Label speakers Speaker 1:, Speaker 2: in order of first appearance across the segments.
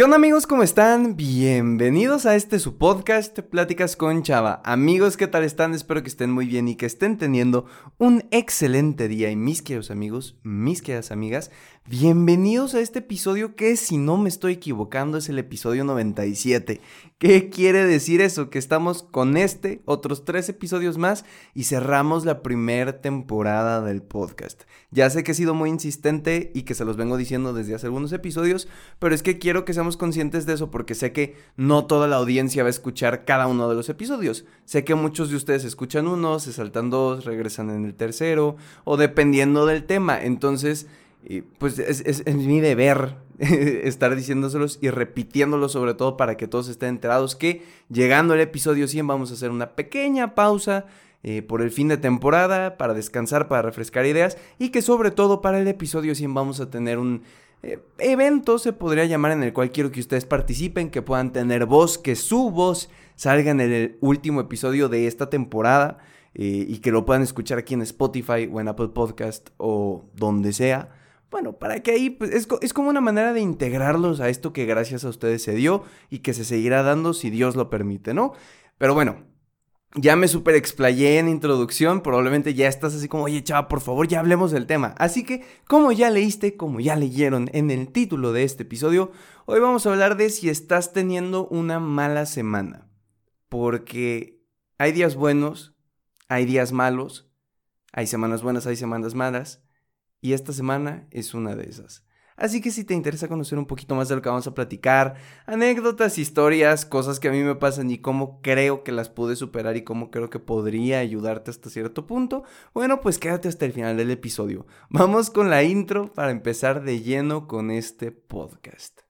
Speaker 1: ¿Qué onda amigos? ¿Cómo están? Bienvenidos a este su podcast, Pláticas con Chava. Amigos, ¿qué tal están? Espero que estén muy bien y que estén teniendo un excelente día. Y mis queridos amigos, mis queridas amigas, bienvenidos a este episodio que si no me estoy equivocando es el episodio 97. ¿Qué quiere decir eso? Que estamos con este, otros tres episodios más y cerramos la primera temporada del podcast. Ya sé que he sido muy insistente y que se los vengo diciendo desde hace algunos episodios, pero es que quiero que seamos conscientes de eso porque sé que no toda la audiencia va a escuchar cada uno de los episodios. Sé que muchos de ustedes escuchan uno, se saltan dos, regresan en el tercero o dependiendo del tema. Entonces, pues es, es, mi deber estar diciéndoselos y repitiéndolos sobre todo para que todos estén enterados que llegando al episodio 100 vamos a hacer una pequeña pausa eh, por el fin de temporada, para descansar, para refrescar ideas y que sobre todo para el episodio 100 vamos a tener un eh, evento, se podría llamar, en el cual quiero que ustedes participen, que puedan tener voz, que su voz salga en el último episodio de esta temporada eh, y que lo puedan escuchar aquí en Spotify o en Apple Podcast o donde sea. Bueno, para que ahí pues, es, es, como una manera de integrarlos a esto que gracias a ustedes se dio y que se seguirá dando si Dios lo permite, ¿no? Pero bueno, ya me super explayé en introducción, probablemente ya estás así como, oye chava, por favor, ya hablemos del tema. Así que, como ya leíste, como ya leyeron en el título de este episodio, hoy vamos a hablar de si estás teniendo una mala semana. Porque hay días buenos, hay días malos, hay semanas buenas, hay semanas malas. Y esta semana es una de esas. Así que si te interesa conocer un poquito más de lo que vamos a platicar, anécdotas, historias, cosas que a mí me pasan y cómo creo que las pude superar y cómo creo que podría ayudarte hasta cierto punto, bueno, pues quédate hasta el final del episodio. Vamos con la intro para empezar de lleno con este podcast.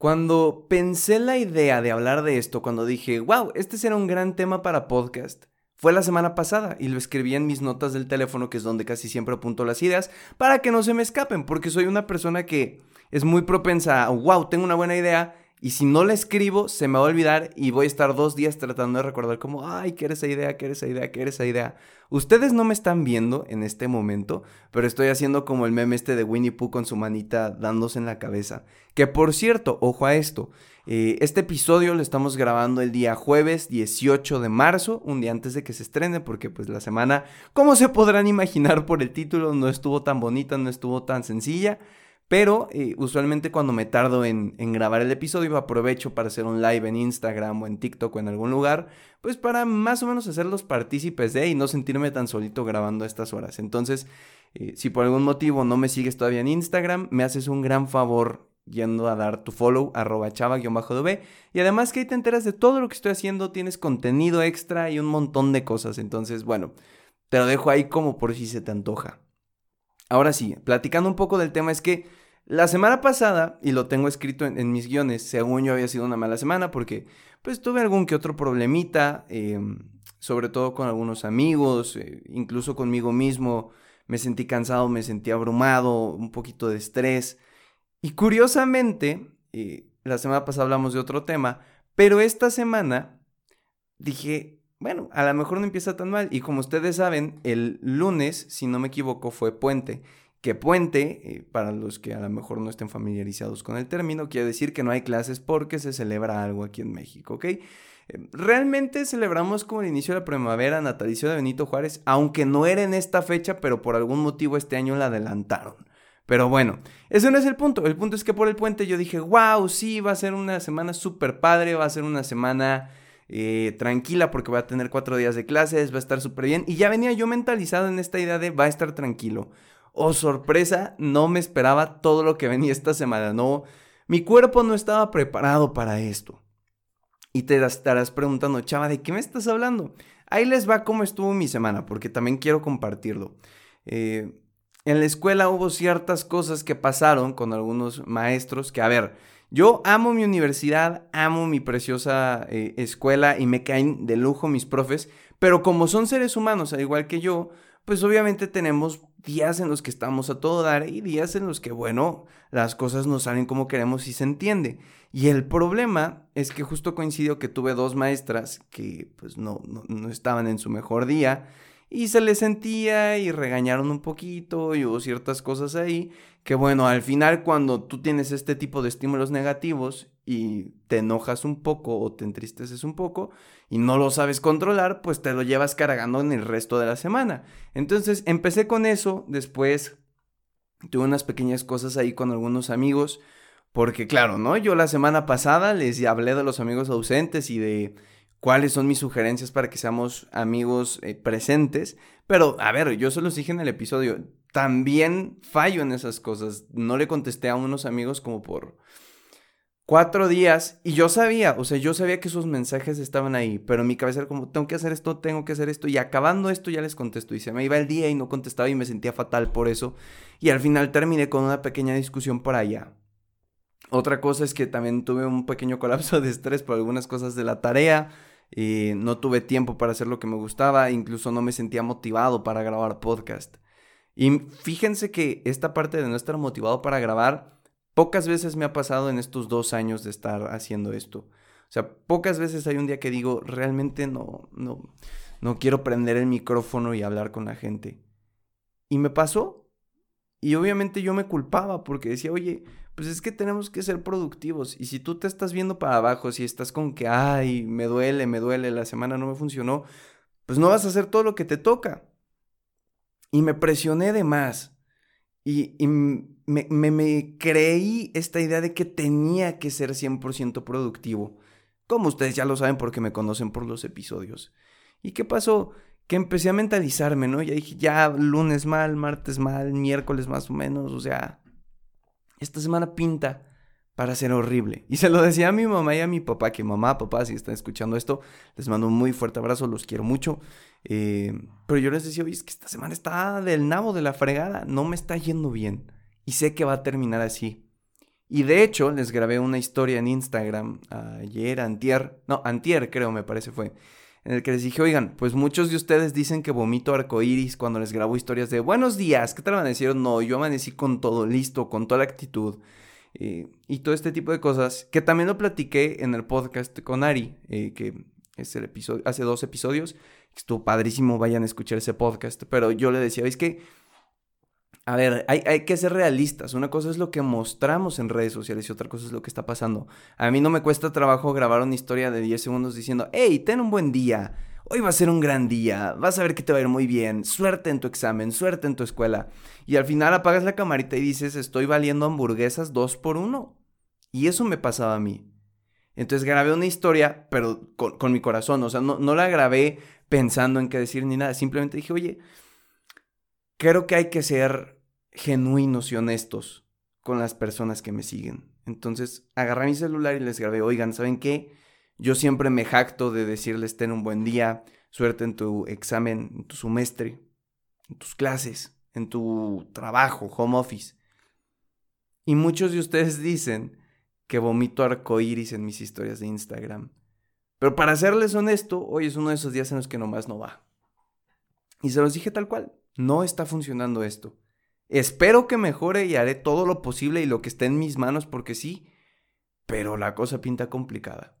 Speaker 1: Cuando pensé la idea de hablar de esto, cuando dije, wow, este será un gran tema para podcast, fue la semana pasada y lo escribí en mis notas del teléfono, que es donde casi siempre apunto las ideas, para que no se me escapen, porque soy una persona que es muy propensa a, wow, tengo una buena idea, y si no la escribo, se me va a olvidar y voy a estar dos días tratando de recordar como, ay, ¿qué era esa idea? ¿Qué era esa idea? ¿Qué era esa idea? Ustedes no me están viendo en este momento, pero estoy haciendo como el meme este de Winnie Pooh con su manita dándose en la cabeza. Que por cierto, ojo a esto, eh, este episodio lo estamos grabando el día jueves 18 de marzo, un día antes de que se estrene, porque pues la semana, como se podrán imaginar por el título, no estuvo tan bonita, no estuvo tan sencilla. Pero eh, usualmente cuando me tardo en, grabar el episodio aprovecho para hacer un live en Instagram o en TikTok o en algún lugar, pues para más o menos hacerlos partícipes de y no sentirme tan solito grabando a estas horas. Entonces, eh, si por algún motivo no me sigues todavía en Instagram, me haces un gran favor yendo a dar tu follow, arroba chava-db. Y además que ahí te enteras de todo lo que estoy haciendo, tienes contenido extra y un montón de cosas. Entonces, bueno, te lo dejo ahí como por si se te antoja. Ahora sí, platicando un poco del tema es que la semana pasada, y lo tengo escrito en, mis guiones, según yo había sido una mala semana porque pues tuve algún que otro problemita, em, sobre todo con algunos amigos, eh, incluso conmigo mismo, me sentí cansado, me sentí abrumado, un poquito de estrés. Y curiosamente, eh, la semana pasada hablamos de otro tema, pero esta semana dije, bueno, a lo mejor no empieza tan mal. Y como ustedes saben, el lunes, si no me equivoco, fue puente que puente, eh, para los que a lo mejor no estén familiarizados con el término, quiere decir que no hay clases porque se celebra algo aquí en México, ¿ok? Eh, realmente celebramos como el inicio de la primavera natalicio de Benito Juárez, aunque no era en esta fecha, pero por algún motivo este año la adelantaron. Pero bueno, ese no es el punto. El punto es que por el puente yo dije, wow, sí, va a ser una semana súper padre, va a ser una semana eh, tranquila porque va a tener cuatro días de clases, va a estar súper bien. Y ya venía yo mentalizado en esta idea de va a estar tranquilo. Oh, sorpresa, no me esperaba todo lo que venía esta semana. No, mi cuerpo no estaba preparado para esto. Y te estarás preguntando, chava, ¿de qué me estás hablando? Ahí les va cómo estuvo mi semana, porque también quiero compartirlo. Eh, en la escuela hubo ciertas cosas que pasaron con algunos maestros que, a ver, Yo amo mi universidad, amo mi preciosa eh, escuela y me caen de lujo mis profes, pero como son seres humanos, al igual que yo, pues obviamente tenemos días en los que estamos a todo dar y días en los que, bueno, las cosas no salen como queremos y se entiende. Y el problema es que justo coincidió que tuve dos maestras que pues no, no, no estaban en su mejor día y se les sentía y regañaron un poquito y hubo ciertas cosas ahí que bueno, al final cuando tú tienes este tipo de estímulos negativos y te enojas un poco o te entristeces un poco y no lo sabes controlar, pues te lo llevas cargando en el resto de la semana. Entonces empecé con eso, después tuve unas pequeñas cosas ahí con algunos amigos, porque claro, ¿no? Yo la semana pasada les hablé de los amigos ausentes y de cuáles son mis sugerencias para que seamos amigos eh, presentes. Pero, a ver, yo se los dije en el episodio, también fallo en esas cosas. No le contesté a unos amigos como por cuatro días y yo sabía, o sea, yo sabía que sus mensajes estaban ahí, pero en mi cabeza era como, tengo que hacer esto, tengo que hacer esto y acabando esto ya les contesto y se me iba el día y no contestaba y me sentía fatal por eso y al final terminé con una pequeña discusión por allá. Otra cosa es que también tuve un pequeño colapso de estrés por algunas cosas de la tarea y no tuve tiempo para hacer lo que me gustaba, incluso no me sentía motivado para grabar podcast. Y fíjense que esta parte de no estar motivado para grabar, pocas veces me ha pasado en estos dos años de estar haciendo esto. O sea, pocas veces hay un día que digo, realmente no, no, no quiero prender el micrófono y hablar con la gente. Y me pasó. Y obviamente yo me culpaba porque decía, oye, pues es que tenemos que ser productivos. Y si tú te estás viendo para abajo, si estás con que, ay, me duele, me duele, la semana no me funcionó, pues no vas a hacer todo lo que te toca. Y me presioné de más. Y, me, me, creí esta idea de que tenía que ser 100% productivo. Como ustedes ya lo saben porque me conocen por los episodios. ¿Y qué pasó? Que empecé a mentalizarme, ¿no? Ya dije, ya lunes mal, martes mal, miércoles más o menos, o sea, esta semana pinta para ser horrible. Y se lo decía a mi mamá y a mi papá, que mamá, papá, si están escuchando esto, les mando un muy fuerte abrazo, los quiero mucho. Eh, pero yo les decía, oye, es que esta semana está del nabo de la fregada, no me está yendo bien. Y sé que va a terminar así. Y de hecho, les grabé una historia en Instagram ayer, antier, no, antier creo me parece fue, en el que les dije, oigan, pues muchos de ustedes dicen que vomito arcoíris cuando les grabo historias de buenos días, ¿qué tal amanecieron? No, yo amanecí con todo listo, con toda la actitud. Eh, y todo este tipo de cosas, que también lo platiqué en el podcast con Ari, eh, que es el episodio, hace dos episodios, estuvo padrísimo, vayan a escuchar ese podcast, pero yo le decía, es que a ver, hay, hay, que ser realistas. Una cosa es lo que mostramos en redes sociales y otra cosa es lo que está pasando. A mí no me cuesta trabajo grabar una historia de 10 segundos diciendo, hey, ten un buen día. Hoy va a ser un gran día. Vas a ver que te va a ir muy bien. Suerte en tu examen, suerte en tu escuela. Y al final apagas la camarita y dices, estoy valiendo hamburguesas dos por uno. Y eso me pasaba a mí. Entonces grabé una historia, pero con, mi corazón. O sea, no, no la grabé pensando en qué decir ni nada. Simplemente dije, oye, creo que hay que ser genuinos y honestos con las personas que me siguen. Entonces agarré mi celular y les grabé, oigan, ¿saben qué? Yo siempre me jacto de decirles ten un buen día, suerte en tu examen, en tu semestre, en tus clases, en tu trabajo, home office. Y muchos de ustedes dicen que vomito arcoíris en mis historias de Instagram. Pero para serles honesto, hoy es uno de esos días en los que nomás no va. Y se los dije tal cual no está funcionando esto. Espero que mejore y haré todo lo posible y lo que esté en mis manos porque sí, pero la cosa pinta complicada.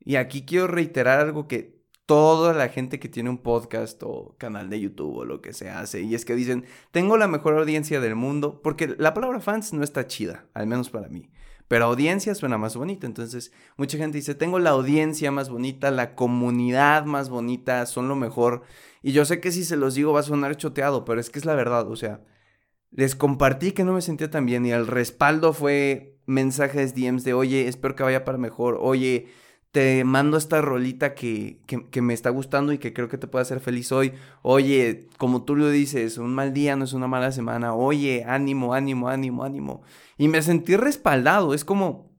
Speaker 1: Y aquí quiero reiterar algo que toda la gente que tiene un podcast o canal de YouTube o lo que se hace, y es que dicen, tengo la mejor audiencia del mundo, porque la palabra fans no está chida, al menos para mí. Pero audiencia suena más bonita. Entonces, mucha gente dice, tengo la audiencia más bonita, la comunidad más bonita, son lo mejor. Y yo sé que si se los digo va a sonar choteado, pero es que es la verdad. O sea, les compartí que no me sentía tan bien y el respaldo fue mensajes, DMs de, oye, espero que vaya para mejor. Oye, te mando esta rolita que, que, me está gustando y que creo que te puede hacer feliz hoy. Oye, como tú lo dices, un mal día no es una mala semana. Oye, ánimo, ánimo, ánimo, ánimo. Y me sentí respaldado. Es como,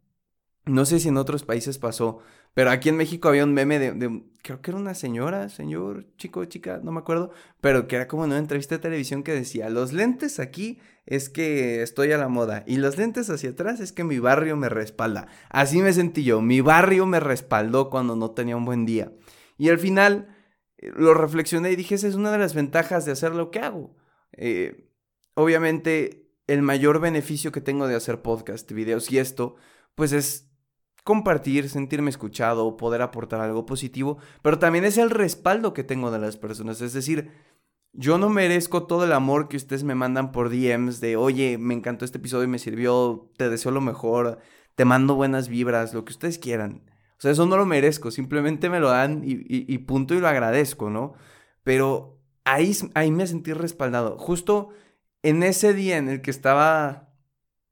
Speaker 1: No sé si en otros países pasó, pero aquí en México había un meme de, creo que era una señora, señor, chico, chica, no me acuerdo, pero que era como en una entrevista de televisión que decía, los lentes aquí es que estoy a la moda y los lentes hacia atrás es que mi barrio me respalda. Así me sentí yo, mi barrio me respaldó cuando no tenía un buen día. Y al final eh, lo reflexioné y dije, esa es una de las ventajas de hacer lo que hago. Eh, obviamente, el mayor beneficio que tengo de hacer podcast, videos y esto, pues es compartir, sentirme escuchado, poder aportar algo positivo, pero también es el respaldo que tengo de las personas. Es decir, yo no merezco todo el amor que ustedes me mandan por DMs de, oye, me encantó este episodio y me sirvió, te deseo lo mejor, te mando buenas vibras, lo que ustedes quieran. O sea, eso no lo merezco, simplemente me lo dan y, punto y lo agradezco, ¿no? Pero ahí, ahí me sentí respaldado. Justo en ese día en el que estaba,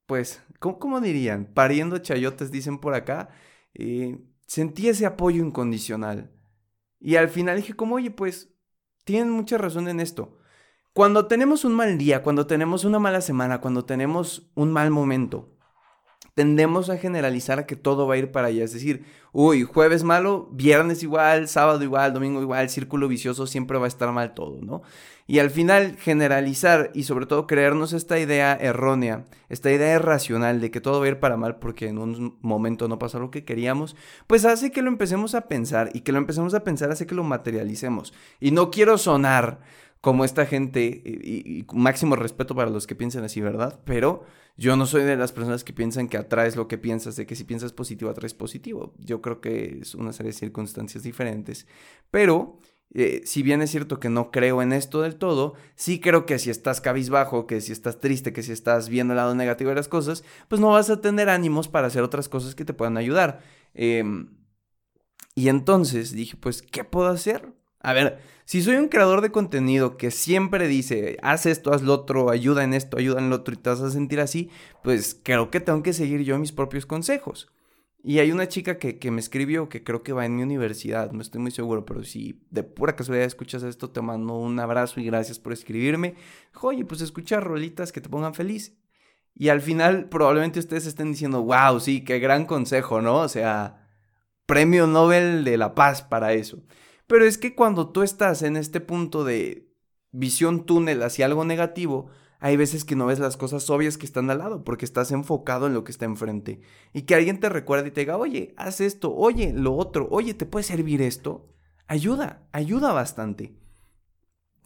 Speaker 1: pues, ¿cómo, dirían? Pariendo chayotes, dicen por acá. Eh, sentí ese apoyo incondicional. Y al final dije como, oye, pues, tienen mucha razón en esto. Cuando tenemos un mal día, cuando tenemos una mala semana, cuando tenemos un mal momento, tendemos a generalizar a que todo va a ir para allá. Es decir, uy, jueves malo, viernes igual, sábado igual, domingo igual, círculo vicioso, siempre va a estar mal todo, ¿no? Y al final generalizar y sobre todo creernos esta idea errónea, esta idea irracional de que todo va a ir para mal porque en un momento no pasa lo que queríamos, pues hace que lo empecemos a pensar y que lo empecemos a pensar hace que lo materialicemos. Y no quiero sonar como esta gente, y, máximo respeto para los que piensan así, ¿verdad? Pero yo no soy de las personas que piensan que atraes lo que piensas, de que si piensas positivo, atraes positivo. Yo creo que es una serie de circunstancias diferentes. Pero, eh, si bien es cierto que no creo en esto del todo, sí creo que si estás cabizbajo, que si estás triste, que si estás viendo el lado negativo de las cosas, pues no vas a tener ánimos para hacer otras cosas que te puedan ayudar. Em, y entonces dije, pues, ¿qué puedo hacer? A ver, si soy un creador de contenido que siempre dice, haz esto, haz lo otro, ayuda en esto, ayuda en lo otro y te vas a sentir así, pues creo que tengo que seguir yo mis propios consejos. Y hay una chica que, me escribió que creo que va en mi universidad, no estoy muy seguro, pero si de pura casualidad escuchas esto, te mando un abrazo y gracias por escribirme. Oye, pues escucha rolitas que te pongan feliz. Y al final probablemente ustedes estén diciendo, wow, sí, qué gran consejo, ¿no? O sea, premio Nobel de la Paz para eso. Pero es que cuando tú estás en este punto de visión túnel hacia algo negativo, hay veces que no ves las cosas obvias que están al lado porque estás enfocado en lo que está enfrente. Y que alguien te recuerde y te diga, oye, haz esto, oye, lo otro, oye, ¿te puede servir esto? Ayuda, ayuda bastante.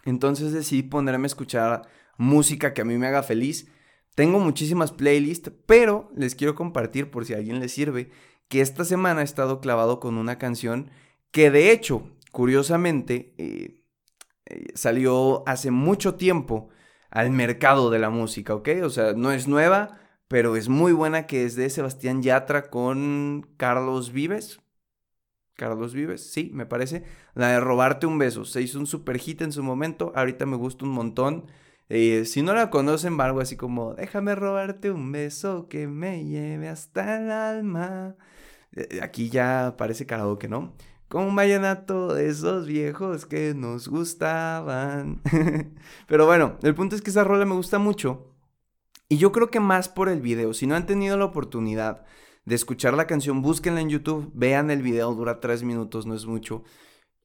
Speaker 1: Entonces decidí ponerme a escuchar música que a mí me haga feliz. Tengo muchísimas playlists, pero les quiero compartir por si a alguien le sirve que esta semana he estado clavado con una canción que de hecho curiosamente, eh, eh, salió hace mucho tiempo al mercado de la música, ¿ok? O sea, no es nueva, pero es muy buena, que es de Sebastián Yatra con Carlos Vives. Carlos Vives, sí, me parece. La de Robarte un beso. Se hizo un super hit en su momento. Ahorita me gusta un montón. Eh, si no la conocen, va algo así como: Déjame robarte un beso que me lleve hasta el alma. aquí ya parece karaoke, ¿no? Como un vallenato de esos viejos que nos gustaban. Pero bueno, el punto es que esa rola me gusta mucho. Y yo creo que más por el video. Si no han tenido la oportunidad de escuchar la canción, búsquenla en YouTube, vean el video, dura tres minutos, no es mucho.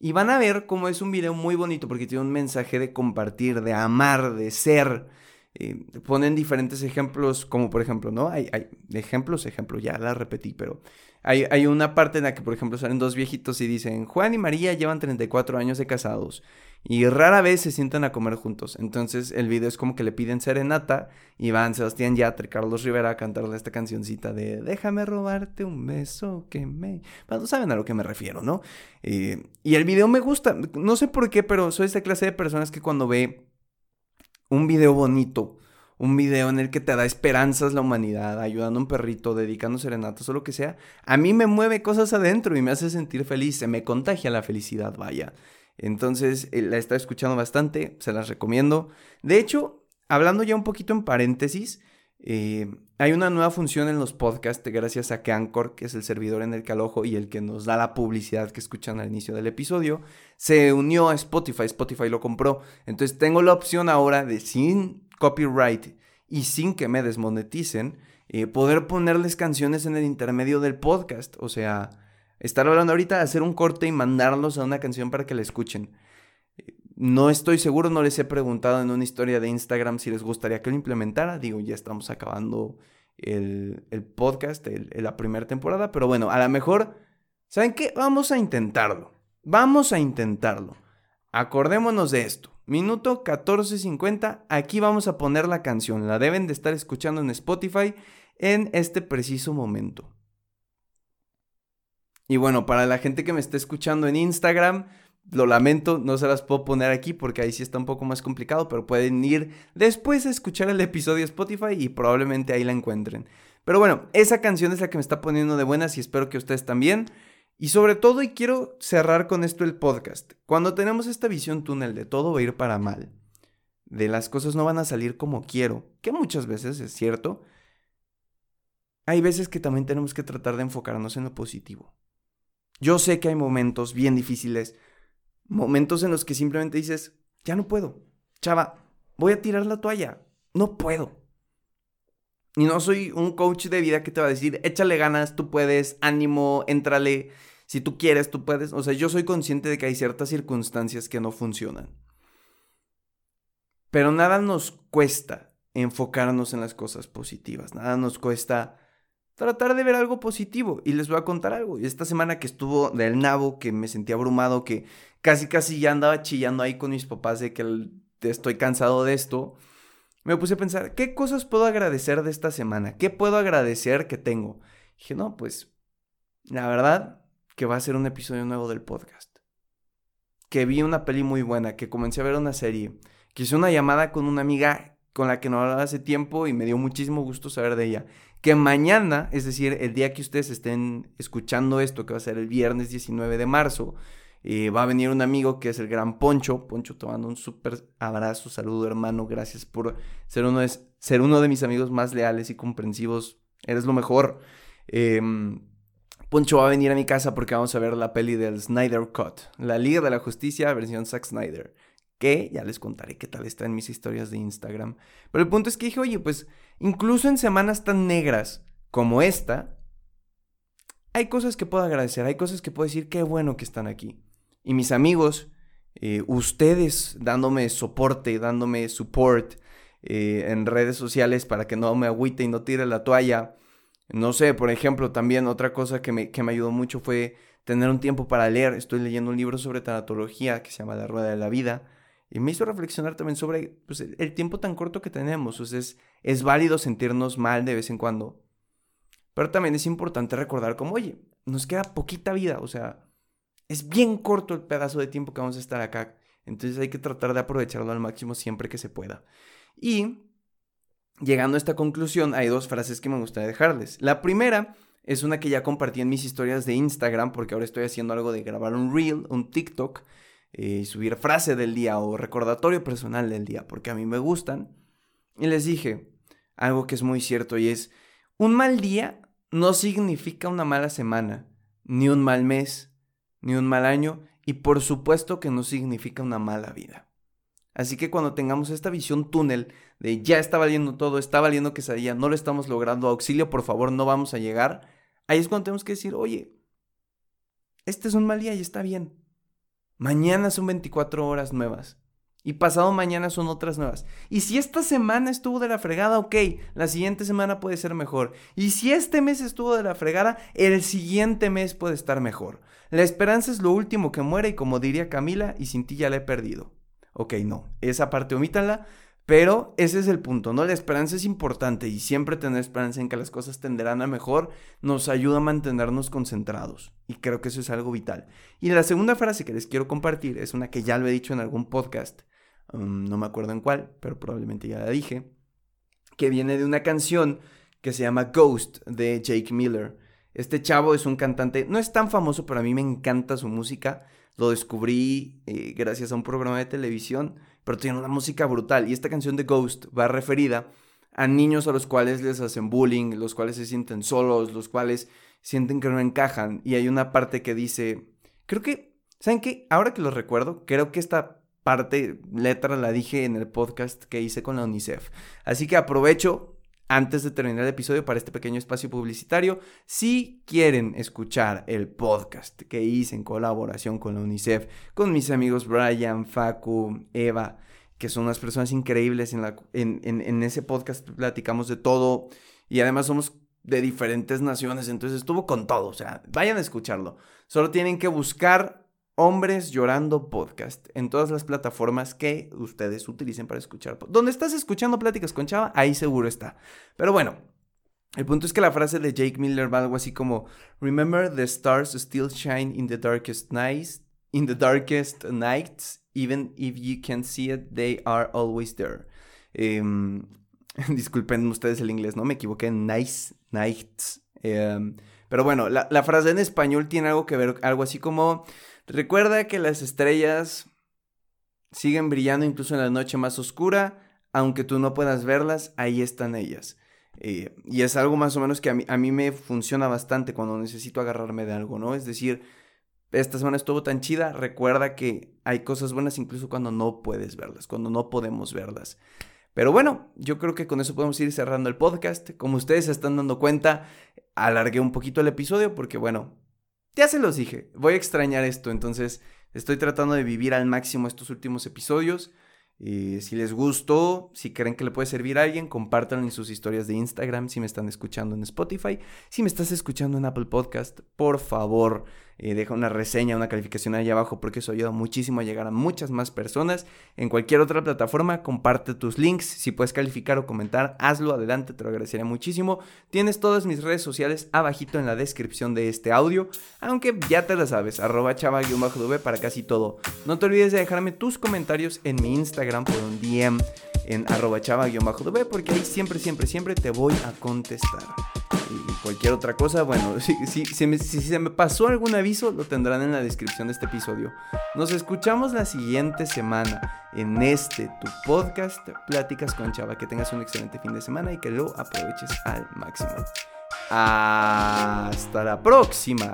Speaker 1: Y van a ver cómo es un video muy bonito porque tiene un mensaje de compartir, de amar, de ser. Eh, ponen diferentes ejemplos, como por ejemplo, ¿no? Hay, hay ejemplos, ejemplo, ya la repetí, pero hay, una parte en la que, por ejemplo, salen dos viejitos y dicen, Juan y María llevan 34 años de casados y rara vez se sientan a comer juntos. Entonces el video es como que le piden serenata y van Sebastián Yatra Carlos Rivera a cantarle esta cancioncita de Déjame robarte un beso que me... Bueno, saben a lo que me refiero, ¿no? Eh, y el video me gusta, no sé por qué, pero soy esa clase de personas que cuando ve un video bonito, un video en el que te da esperanzas la humanidad, ayudando a un perrito, dedicando serenatas o lo que sea, a mí me mueve cosas adentro y me hace sentir feliz, se me contagia la felicidad, vaya. Entonces, eh, la estado escuchando bastante, se las recomiendo. De hecho, hablando ya un poquito en paréntesis, eh, hay una nueva función en los podcasts gracias a que Anchor, que es el servidor en el que alojo y el que nos da la publicidad que escuchan al inicio del episodio, se unió a Spotify. Spotify lo compró. Entonces tengo la opción ahora de sin copyright y sin que me desmoneticen, eh, poder ponerles canciones en el intermedio del podcast. O sea, estar hablando ahorita hacer un corte y mandarlos a una canción para que la escuchen. No estoy seguro, no les he preguntado en una historia de Instagram si les gustaría que lo implementara. Digo, ya estamos acabando el, podcast, la primera temporada, pero bueno, a lo mejor, ¿saben qué? Vamos a intentarlo. Vamos a intentarlo. Acordémonos de esto. Minuto 14.50, aquí vamos a poner la canción. La deben de estar escuchando en Spotify en este preciso momento. Y bueno, para la gente que me está escuchando en Instagram, lo lamento, no se las puedo poner aquí porque ahí sí está un poco más complicado, pero pueden ir después a escuchar el episodio Spotify y probablemente ahí la encuentren. Pero bueno, esa canción es la que me está poniendo de buenas y espero que ustedes también. Y sobre todo, y quiero cerrar con esto el podcast, cuando tenemos esta visión túnel de todo va a ir para mal, de las cosas no van a salir como quiero, que muchas veces es cierto, hay veces que también tenemos que tratar de enfocarnos en lo positivo. Yo sé que hay momentos bien difíciles, Momentos en los que simplemente dices, ya no puedo. Chava, voy a tirar la toalla. No puedo. Y no soy un coach de vida que te va a decir, échale ganas, tú puedes, ánimo, éntrale. Si tú quieres, tú puedes. O sea, yo soy consciente de que hay ciertas circunstancias que no funcionan. Pero nada nos cuesta enfocarnos en las cosas positivas. Nada nos cuesta tratar de ver algo positivo. Y les voy a contar algo. Esta semana que estuvo del nabo, que me sentí abrumado, que casi casi ya andaba chillando ahí con mis papás de que estoy cansado de esto, me puse a pensar, ¿qué cosas puedo agradecer de esta semana? ¿Qué puedo agradecer que tengo? dije, no, pues la verdad que va a ser un episodio nuevo del podcast. Que vi una peli muy buena, que comencé a ver una serie, que hice una llamada con una amiga con la que no hablaba hace tiempo y me dio muchísimo gusto saber de ella. Que mañana, es decir, el día que ustedes estén escuchando esto, que va a ser el viernes 19 de marzo, eh, va a venir un amigo que es el gran Poncho. Poncho, te mando un súper abrazo, saludo hermano. Gracias por ser uno, de, mis amigos más leales y comprensivos. Eres lo mejor. Em, Poncho va a venir a mi casa porque vamos a ver la peli del Snyder Cut. La Liga de la Justicia, versión Zack Snyder. Que ya les contaré qué tal está en mis historias de Instagram. Pero el punto es que dije, oye, pues incluso en semanas tan negras como esta, hay cosas que puedo agradecer, hay cosas que puedo decir, qué bueno que están aquí y mis amigos, eh, ustedes dándome soporte, dándome support eh, en redes sociales para que no me agüite y no tire la toalla. No sé, por ejemplo, también otra cosa que me, que me ayudó mucho fue tener un tiempo para leer. Estoy leyendo un libro sobre tanatología que se llama La Rueda de la Vida. Y me hizo reflexionar también sobre pues, el tiempo tan corto que tenemos. Es, es válido sentirnos mal de vez en cuando. Pero también es importante recordar como, oye, nos queda poquita vida. O sea, es bien corto el pedazo de tiempo que vamos a estar acá. Entonces hay que tratar de aprovecharlo al máximo siempre que se pueda. Y llegando a esta conclusión, hay dos frases que me gustaría dejarles. La primera es una que ya compartí en mis historias de Instagram, porque ahora estoy haciendo algo de grabar un reel, un TikTok, y eh, subir frase del día o recordatorio personal del día, porque a mí me gustan. Y les dije algo que es muy cierto y es, un mal día no significa una mala semana, ni un mal mes, ni un mal año y por supuesto que no significa una mala vida. Así que cuando tengamos esta visión túnel de ya está valiendo todo, está valiendo que quesadilla, no lo estamos logrando, auxilio, por favor, no vamos a llegar, ahí es cuando tenemos que decir, oye, este es un mal día y está bien. Mañana son 24 horas nuevas. Y pasado mañana son otras nuevas. Y si esta semana estuvo de la fregada, ok, la siguiente semana puede ser mejor. Y si este mes estuvo de la fregada, el siguiente mes puede estar mejor. La esperanza es lo último que muere y como diría Camila, y sin ti ya la he perdido. Ok, no, esa parte omítanla, pero ese es el punto, ¿no? La esperanza es importante y siempre tener esperanza en que las cosas tenderán a mejor nos ayuda a mantenernos concentrados y creo que eso es algo vital. Y la segunda frase que les quiero compartir es una que ya lo he dicho en algún podcast Um, no me acuerdo en cuál, pero probablemente ya la dije, que viene de una canción que se llama Ghost de Jake Miller. Este chavo es un cantante, no es tan famoso, pero a mí me encanta su música. Lo descubrí eh, gracias a un programa de televisión, pero tiene una música brutal. Y esta canción de Ghost va referida a niños a los cuales les hacen bullying, los cuales se sienten solos, los cuales sienten que no encajan. Y hay una parte que dice, creo que, ¿saben qué? Ahora que lo recuerdo, creo que esta parte, letra, la dije en el podcast que hice con la UNICEF. Así que aprovecho, antes de terminar el episodio para este pequeño espacio publicitario, si quieren escuchar el podcast que hice en colaboración con la UNICEF, con mis amigos Brian, Facu, Eva, que son unas personas increíbles en, la, en, en ese podcast platicamos de todo y además somos de diferentes naciones, entonces estuvo con todo, o sea, vayan a escucharlo. Solo tienen que buscar Hombres Llorando Podcast en todas las plataformas que ustedes utilicen para escuchar. Donde estás escuchando Pláticas con Chava, ahí seguro está. Pero bueno, el punto es que la frase de Jake Miller va algo así como Remember the stars still shine in the darkest nights, in the darkest nights, even if you can't see it, they are always there. Em, disculpen ustedes el inglés, ¿no? Me equivoqué nice nights. Em, pero bueno, la frase en español tiene algo que ver, algo así como Recuerda que las estrellas siguen brillando incluso en la noche más oscura, aunque tú no puedas verlas, ahí están ellas. Eh, y es algo más o menos que a mí, a mí me funciona bastante cuando necesito agarrarme de algo, ¿no? Es decir, esta semana estuvo tan chida, recuerda que hay cosas buenas incluso cuando no puedes verlas, cuando no podemos verlas. Pero bueno, yo creo que con eso podemos ir cerrando el podcast. Como ustedes se están dando cuenta, alargué un poquito el episodio porque bueno, ya se los dije, voy a extrañar esto, entonces estoy tratando de vivir al máximo estos últimos episodios. Eh, si les gustó, si creen que le puede servir a alguien, compártanlo en sus historias de Instagram si me están escuchando en Spotify. Si me estás escuchando en Apple Podcast, por favor, eh, deja una reseña, una calificación ahí abajo porque eso ayuda muchísimo a llegar a muchas más personas. En cualquier otra plataforma, comparte tus links. Si puedes calificar o comentar, hazlo adelante, te lo agradecería muchísimo. Tienes todas mis redes sociales abajito en la descripción de este audio, aunque ya te lo sabes, arroba chava-v para casi todo. No te olvides de dejarme tus comentarios en mi Instagram por un DM en arroba chava-v porque ahí siempre, siempre, siempre te voy a contestar cualquier otra cosa, bueno, si, se me pasó algún aviso, lo tendrán en la descripción de este episodio. Nos escuchamos la siguiente semana en este, tu podcast, Pláticas con Chava. Que tengas un excelente fin de semana y que lo aproveches al máximo. Hasta la próxima.